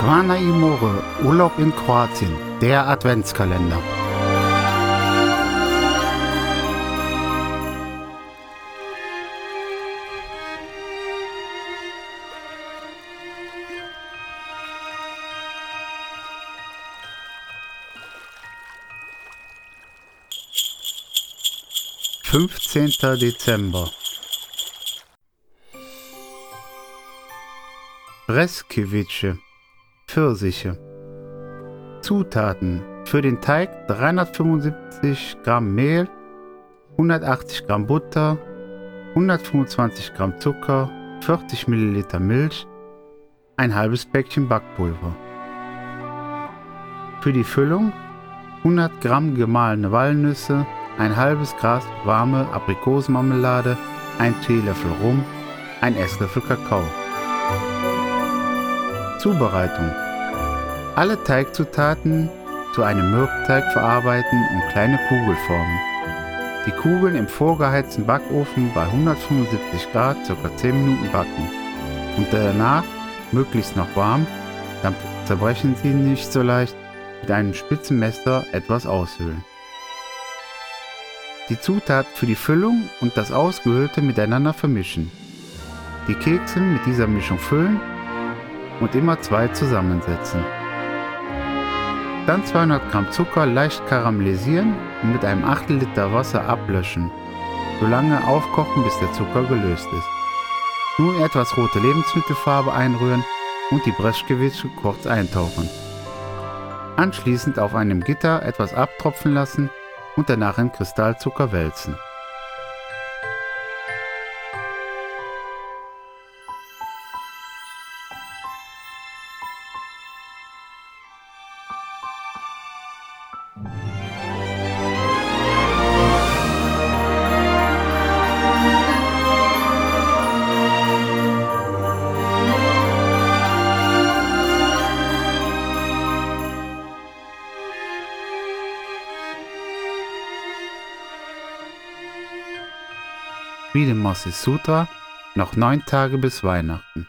Zvana Imore, Urlaub in Kroatien, der Adventskalender. Fünfzehnter Dezember Breskewitsche Pfirsiche. Zutaten für den Teig 375 Gramm Mehl, 180 Gramm Butter, 125 Gramm Zucker, 40 Milliliter Milch, ein halbes Päckchen Backpulver. Für die Füllung 100 Gramm gemahlene Walnüsse, ein halbes Glas warme Aprikosenmarmelade, ein Teelöffel Rum, ein Esslöffel Kakao. Zubereitung. Alle Teigzutaten zu einem Mürbteig verarbeiten und kleine Kugeln formen. Die Kugeln im vorgeheizten Backofen bei 175 Grad ca. 10 Minuten backen und danach möglichst noch warm, dann zerbrechen sie nicht so leicht, mit einem spitzen Messer etwas aushöhlen. Die Zutaten für die Füllung und das Ausgehöhlte miteinander vermischen. Die Kekse mit dieser Mischung füllen und immer zwei zusammensetzen. Dann 200 Gramm Zucker leicht karamellisieren und mit einem Achtel Liter Wasser ablöschen. So lange aufkochen, bis der Zucker gelöst ist. Nun etwas rote Lebensmittelfarbe einrühren und die Breschgewitsche kurz eintauchen. Anschließend auf einem Gitter etwas abtropfen lassen und danach in Kristallzucker wälzen. Wie dem Moses Sutra noch neun Tage bis Weihnachten.